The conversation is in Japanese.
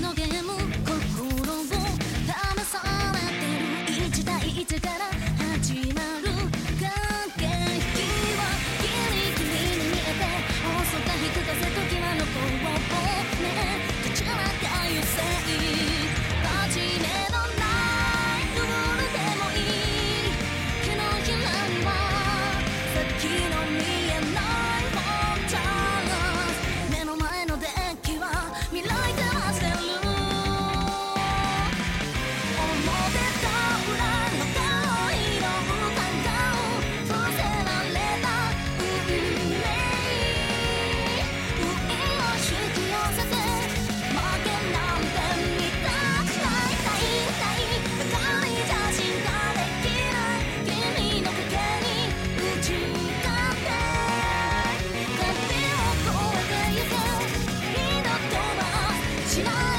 のゲーム心を騙されてる。一対一から Music.